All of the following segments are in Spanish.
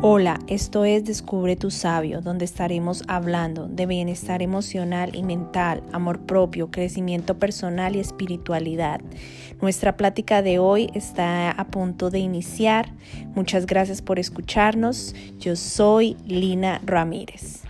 Hola, esto es Descubre tu sabio, donde estaremos hablando de bienestar emocional y mental, amor propio, crecimiento personal y espiritualidad. Nuestra plática de hoy está a punto de iniciar. Muchas gracias por escucharnos. Yo soy Lina Ramírez.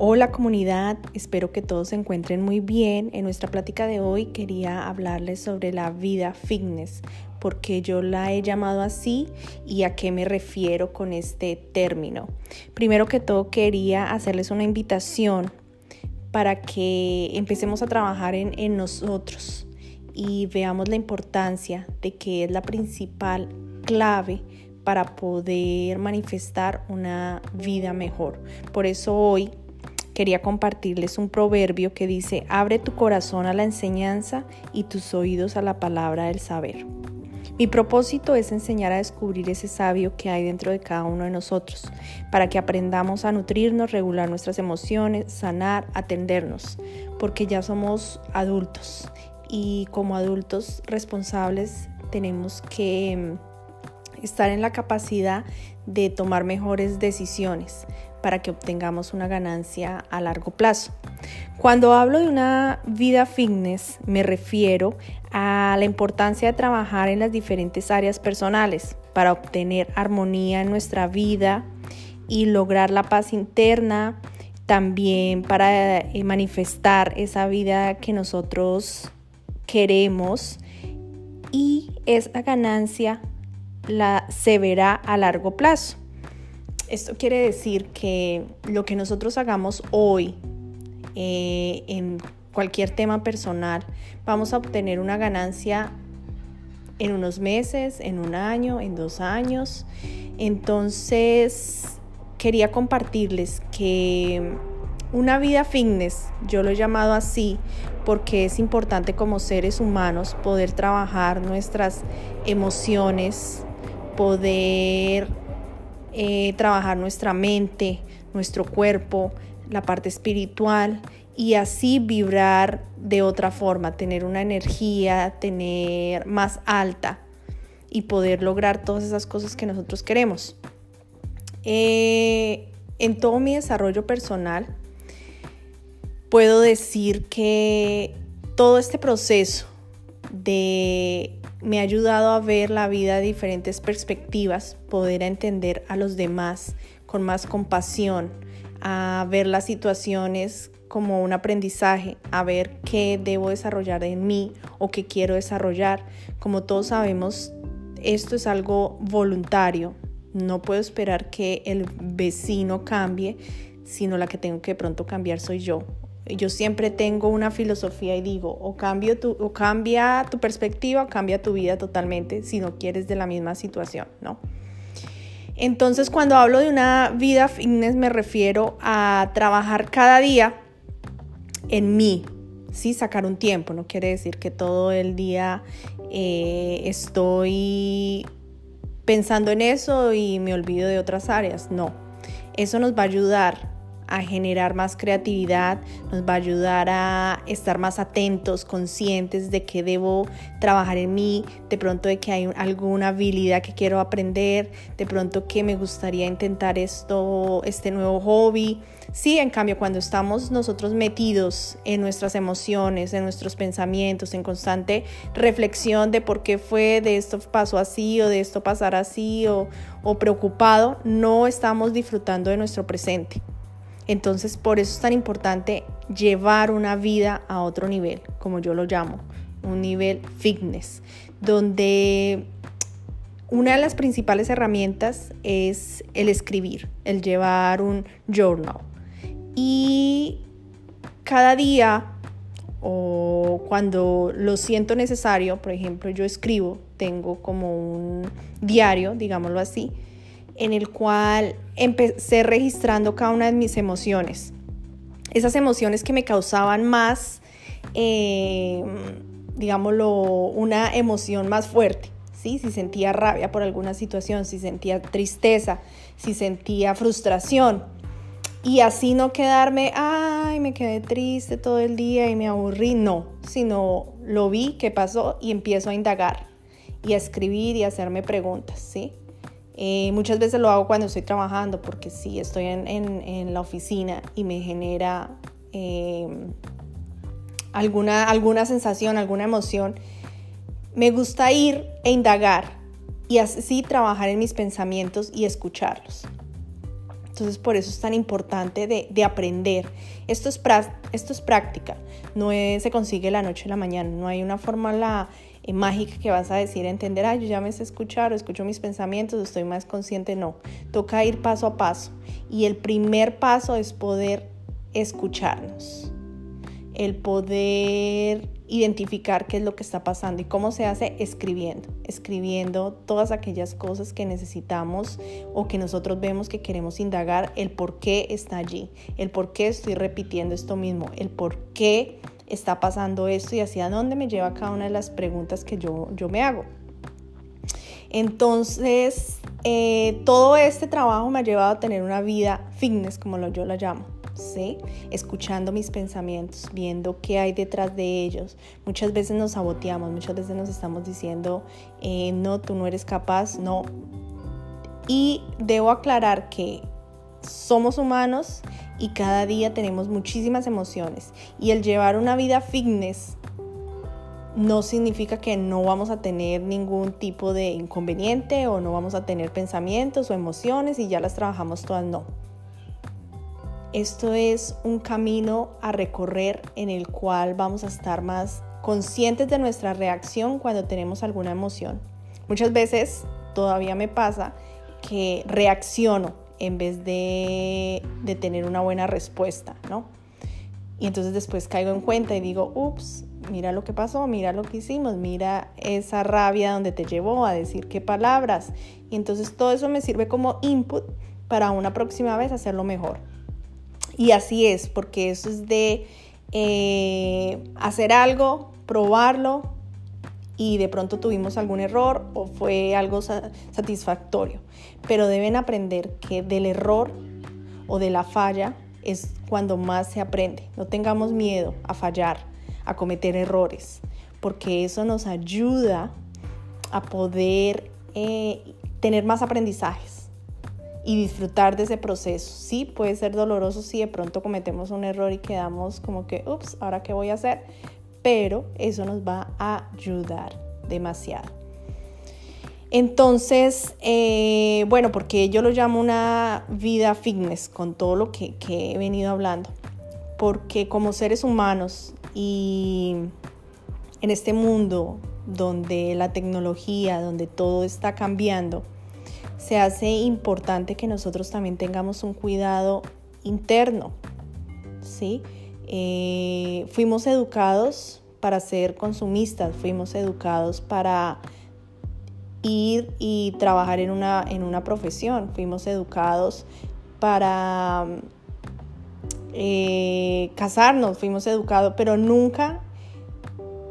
Hola comunidad, espero que todos se encuentren muy bien. En nuestra plática de hoy quería hablarles sobre la vida fitness, porque yo la he llamado así y a qué me refiero con este término. Primero que todo quería hacerles una invitación para que empecemos a trabajar en, en nosotros y veamos la importancia de que es la principal clave para poder manifestar una vida mejor. Por eso hoy quería compartirles un proverbio que dice, abre tu corazón a la enseñanza y tus oídos a la palabra del saber. Mi propósito es enseñar a descubrir ese sabio que hay dentro de cada uno de nosotros, para que aprendamos a nutrirnos, regular nuestras emociones, sanar, atendernos, porque ya somos adultos y como adultos responsables tenemos que mm, estar en la capacidad de tomar mejores decisiones, para que obtengamos una ganancia a largo plazo. Cuando hablo de una vida fitness, me refiero a la importancia de trabajar en las diferentes áreas personales para obtener armonía en nuestra vida y lograr la paz interna, también para eh, manifestar esa vida que nosotros queremos y esa ganancia la se verá a largo plazo. Esto quiere decir que lo que nosotros hagamos hoy eh, en cualquier tema personal, vamos a obtener una ganancia en unos meses, en un año, en dos años. Entonces, quería compartirles que una vida fitness, yo lo he llamado así, porque es importante como seres humanos poder trabajar nuestras emociones, poder eh, trabajar nuestra mente, nuestro cuerpo, la parte espiritual y así vibrar de otra forma, tener una energía, tener más alta y poder lograr todas esas cosas que nosotros queremos. Eh, en todo mi desarrollo personal, puedo decir que todo este proceso de me ha ayudado a ver la vida de diferentes perspectivas, poder entender a los demás con más compasión, a ver las situaciones como un aprendizaje, a ver qué debo desarrollar en mí o qué quiero desarrollar. Como todos sabemos, esto es algo voluntario. No puedo esperar que el vecino cambie, sino la que tengo que pronto cambiar soy yo yo siempre tengo una filosofía y digo, o, cambio tu, o cambia tu perspectiva o cambia tu vida totalmente si no quieres de la misma situación, ¿no? Entonces, cuando hablo de una vida fitness, me refiero a trabajar cada día en mí, ¿sí? Sacar un tiempo, no quiere decir que todo el día eh, estoy pensando en eso y me olvido de otras áreas, no. Eso nos va a ayudar a generar más creatividad, nos va a ayudar a estar más atentos, conscientes de que debo trabajar en mí, de pronto de que hay alguna habilidad que quiero aprender, de pronto que me gustaría intentar esto, este nuevo hobby. Sí, en cambio, cuando estamos nosotros metidos en nuestras emociones, en nuestros pensamientos, en constante reflexión de por qué fue, de esto pasó así o de esto pasará así o, o preocupado, no estamos disfrutando de nuestro presente. Entonces, por eso es tan importante llevar una vida a otro nivel, como yo lo llamo, un nivel fitness, donde una de las principales herramientas es el escribir, el llevar un journal. Y cada día o cuando lo siento necesario, por ejemplo, yo escribo, tengo como un diario, digámoslo así, en el cual empecé registrando cada una de mis emociones. Esas emociones que me causaban más, eh, digámoslo, una emoción más fuerte. ¿sí? Si sentía rabia por alguna situación, si sentía tristeza, si sentía frustración. Y así no quedarme, ay, me quedé triste todo el día y me aburrí, no, sino lo vi, qué pasó y empiezo a indagar y a escribir y a hacerme preguntas, ¿sí? Eh, muchas veces lo hago cuando estoy trabajando porque sí, estoy en, la oficina y me genera em, alguna, alguna sensación, alguna emoción. Me gusta ir e indagar y así trabajar en mis pensamientos y escucharlos. Entonces por eso es tan importante de, aprender. Esto es, esto es práctica, no se consigue la noche a la mañana, no hay una fórmula eh, mágica que vas a decir, entender, ah, yo ya me sé escuchar, escucho mis pensamientos, estoy más consciente, no. Toca ir paso a paso. Y el primer paso es poder escucharnos, el poder identificar qué es lo que está pasando y cómo se hace escribiendo, escribiendo todas aquellas cosas que necesitamos o que nosotros vemos que queremos indagar, el por qué está allí, el por qué estoy repitiendo esto mismo, el por qué está pasando esto y hacia dónde me lleva cada una de las preguntas que yo, yo me hago. Entonces, eh, todo este trabajo me ha llevado a tener una vida fitness, como yo la llamo ¿sí? Escuchando mis pensamientos, viendo qué hay detrás de ellos. Muchas veces nos saboteamos, muchas veces nos estamos diciendo, eh, no, tú no eres capaz, no. Y debo aclarar que somos humanos y cada día tenemos muchísimas emociones. Y el llevar una vida fitness no significa que no vamos a tener ningún tipo de inconveniente o no vamos a tener pensamientos o emociones y ya las trabajamos todas, no esto es un camino a recorrer en el cual vamos a estar más conscientes de nuestra reacción cuando tenemos alguna emoción. Muchas veces todavía me pasa que reacciono en vez de, tener una buena respuesta, ¿no? Y entonces después caigo en cuenta y digo, ups, mira lo que pasó, mira lo que hicimos, mira esa rabia donde te llevó a decir qué palabras. Y entonces todo eso me sirve como input para una próxima vez hacerlo mejor. Y así es, porque eso es de eh, hacer algo, probarlo y de pronto tuvimos algún error o fue algo satisfactorio. Pero deben aprender que del error o de la falla es cuando más se aprende. No tengamos miedo a fallar, a cometer errores, porque eso nos ayuda a poder eh, tener más aprendizajes y disfrutar de ese proceso. Sí, puede ser doloroso si de pronto cometemos un error y quedamos como que, ups, ahora qué voy a hacer, pero eso nos va a ayudar demasiado. Entonces, eh, bueno, porque yo lo llamo una vida fitness con todo lo que, que he venido hablando, porque como seres humanos y en este mundo donde la tecnología, donde todo está cambiando, se hace importante que nosotros también tengamos un cuidado interno. ¿sí? Eh, fuimos educados para ser consumistas, fuimos educados para ir y trabajar en una, en una profesión, fuimos educados para eh, casarnos, fuimos educados, pero nunca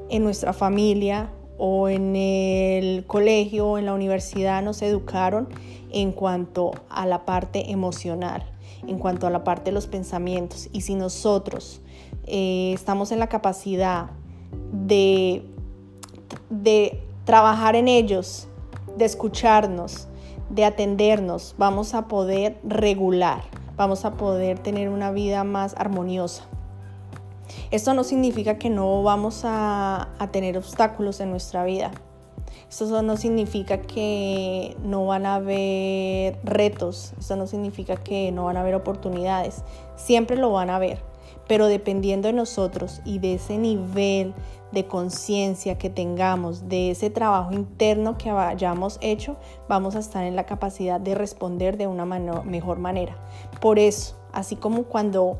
en nuestra familia o en el colegio o en la universidad nos educaron en cuanto a la parte emocional, en cuanto a la parte de los pensamientos. Y si nosotros eh, estamos en la capacidad de, de trabajar en ellos, de escucharnos, de atendernos, vamos a poder regular, vamos a poder tener una vida más armoniosa. Esto no significa que no vamos a, tener obstáculos en nuestra vida. Esto no significa que no van a haber retos, esto no significa que no van a haber oportunidades, siempre lo van a haber, pero dependiendo de nosotros y de ese nivel de conciencia que tengamos, de ese trabajo interno que hayamos hecho, vamos a estar en la capacidad de responder de una mejor manera. Por eso, así como cuando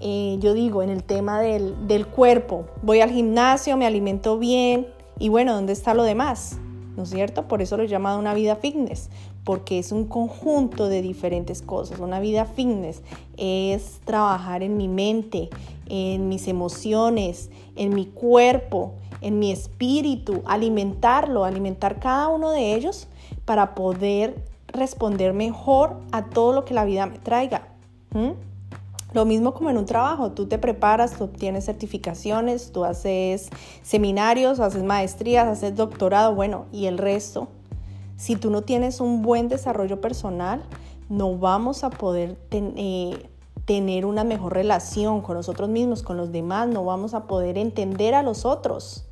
eh, yo digo, en el tema del, del cuerpo, voy al gimnasio, me alimento bien y bueno, ¿dónde está lo demás? ¿no es cierto? Por eso lo he llamado una vida fitness, porque es un conjunto de diferentes cosas. Una vida fitness es trabajar en mi mente, en mis emociones, en mi cuerpo, en mi espíritu, alimentarlo, alimentar cada uno de ellos para poder responder mejor a todo lo que la vida me traiga Lo mismo como en un trabajo, tú te preparas, tú obtienes certificaciones, tú haces seminarios, haces maestrías, haces doctorado, bueno, y el resto. Si tú no tienes un buen desarrollo personal, no vamos a poder eh, tener una mejor relación con nosotros mismos, con los demás, no vamos a poder entender a los otros.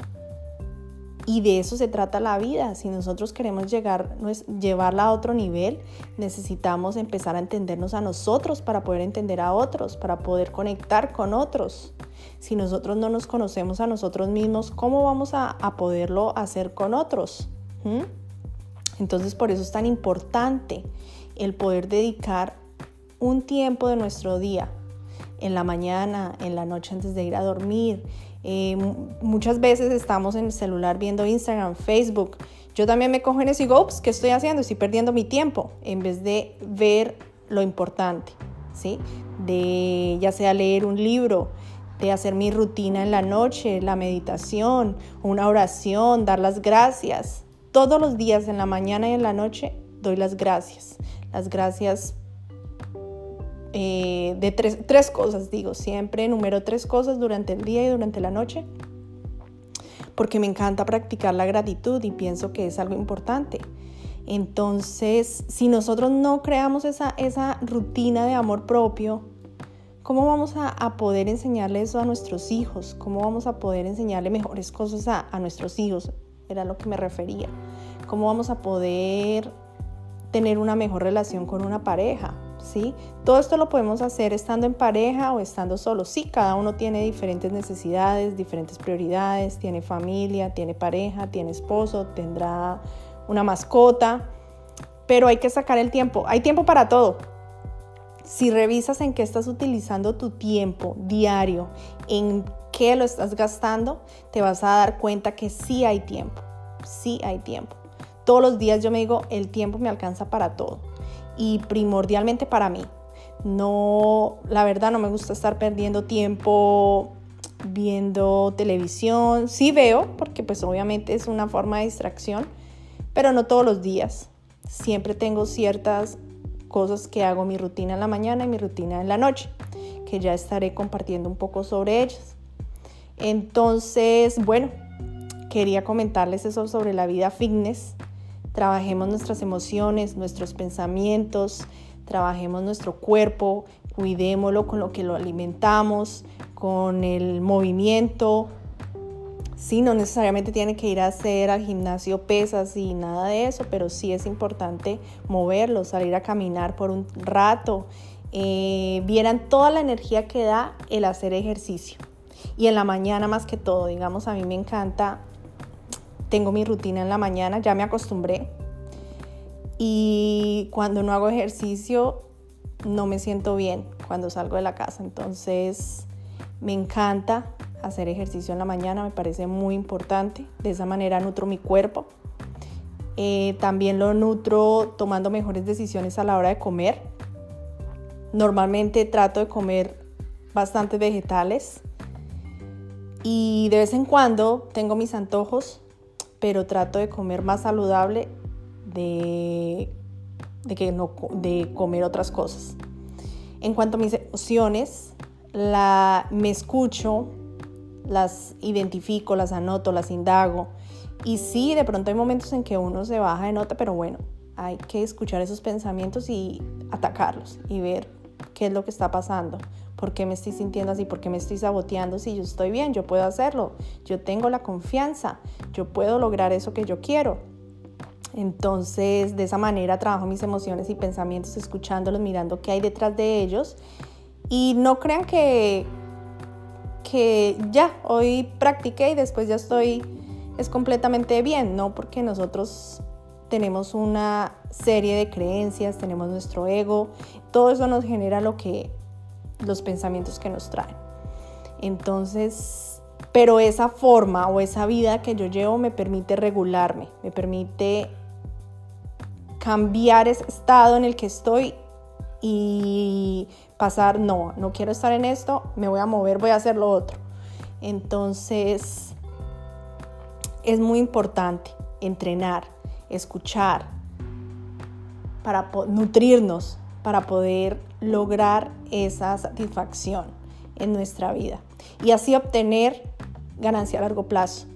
Y de eso se trata la vida. Si nosotros queremos llegar, llevarla a otro nivel, necesitamos empezar a entendernos a nosotros para poder entender a otros, para poder conectar con otros. Si nosotros no nos conocemos a nosotros mismos, ¿cómo vamos a, poderlo hacer con otros? ¿Mm? Entonces por eso es tan importante el poder dedicar un tiempo de nuestro día, en la mañana, en la noche antes de ir a dormir, eh, muchas veces estamos en el celular viendo Instagram, Facebook. Yo también me cojo en eso y digo, ¿qué estoy haciendo? Estoy perdiendo mi tiempo en vez de ver lo importante, ¿sí? De ya sea leer un libro, de hacer mi rutina en la noche, la meditación, una oración, dar las gracias. Todos los días, en la mañana y en la noche, doy las gracias. Las gracias eh, de tres, cosas, digo, siempre número tres cosas durante el día y durante la noche, porque me encanta practicar la gratitud y pienso que es algo importante. Entonces, si nosotros no creamos esa, esa rutina de amor propio, ¿cómo vamos a, poder enseñarle eso a nuestros hijos? ¿Cómo vamos a poder enseñarle mejores cosas a nuestros hijos? Era lo que me refería. ¿Cómo vamos a poder tener una mejor relación con una pareja? ¿sí? Todo esto lo podemos hacer estando en pareja o estando solo. Sí, cada uno tiene diferentes necesidades, diferentes prioridades, tiene familia, tiene pareja, tiene esposo, tendrá una mascota, pero hay que sacar el tiempo. Hay tiempo para todo. Si revisas en qué estás utilizando tu tiempo diario, en qué lo estás gastando, te vas a dar cuenta que sí hay tiempo. Sí hay tiempo. Todos los días yo me digo, el tiempo me alcanza para todo y primordialmente para mí. No, la verdad no me gusta estar perdiendo tiempo viendo televisión. Sí veo, porque pues obviamente es una forma de distracción, pero no todos los días. Siempre tengo ciertas cosas que hago mi rutina en la mañana y mi rutina en la noche, que ya estaré compartiendo un poco sobre ellas. Entonces, bueno, quería comentarles eso sobre la vida fitness Trabajemos nuestras emociones, nuestros pensamientos, trabajemos nuestro cuerpo, cuidémoslo con lo que lo alimentamos, con el movimiento. Sí, no necesariamente tiene que ir a hacer al gimnasio pesas y nada de eso, pero sí es importante moverlo, salir a caminar por un rato. Eh, vieran toda la energía que da el hacer ejercicio. Y en la mañana más que todo, digamos, a mí me encanta tengo mi rutina en la mañana, ya me acostumbré. Y cuando no hago ejercicio, no me siento bien cuando salgo de la casa. Entonces, me encanta hacer ejercicio en la mañana, me parece muy importante. De esa manera nutro mi cuerpo. Eh, también lo nutro tomando mejores decisiones a la hora de comer. Normalmente trato de comer bastantes vegetales y de vez en cuando tengo mis antojos pero trato de comer más saludable de, de, que no, de comer otras cosas. En cuanto a mis emociones, la, me escucho, las identifico, las anoto, las indago. Y sí, de pronto hay momentos en que uno se baja de nota, pero bueno, hay que escuchar esos pensamientos y atacarlos y ver qué es lo que está pasando. ¿Por qué me estoy sintiendo así? ¿Por qué me estoy saboteando? Si yo estoy bien, yo puedo hacerlo. Yo tengo la confianza. Yo puedo lograr eso que yo quiero. Entonces, de esa manera trabajo mis emociones y pensamientos, escuchándolos, mirando qué hay detrás de ellos. Y no crean que, que ya, hoy practiqué y después ya estoy, es completamente bien, no, porque nosotros tenemos una serie de creencias, tenemos nuestro ego, todo eso nos genera lo que los pensamientos que nos traen. Entonces, pero esa forma o esa vida que yo llevo me permite regularme, me permite cambiar ese estado en el que estoy y pasar, no, no quiero estar en esto, me voy a mover, voy a hacer lo otro. Entonces, es muy importante entrenar, escuchar, para nutrirnos para poder lograr esa satisfacción en nuestra vida y así obtener ganancia a largo plazo.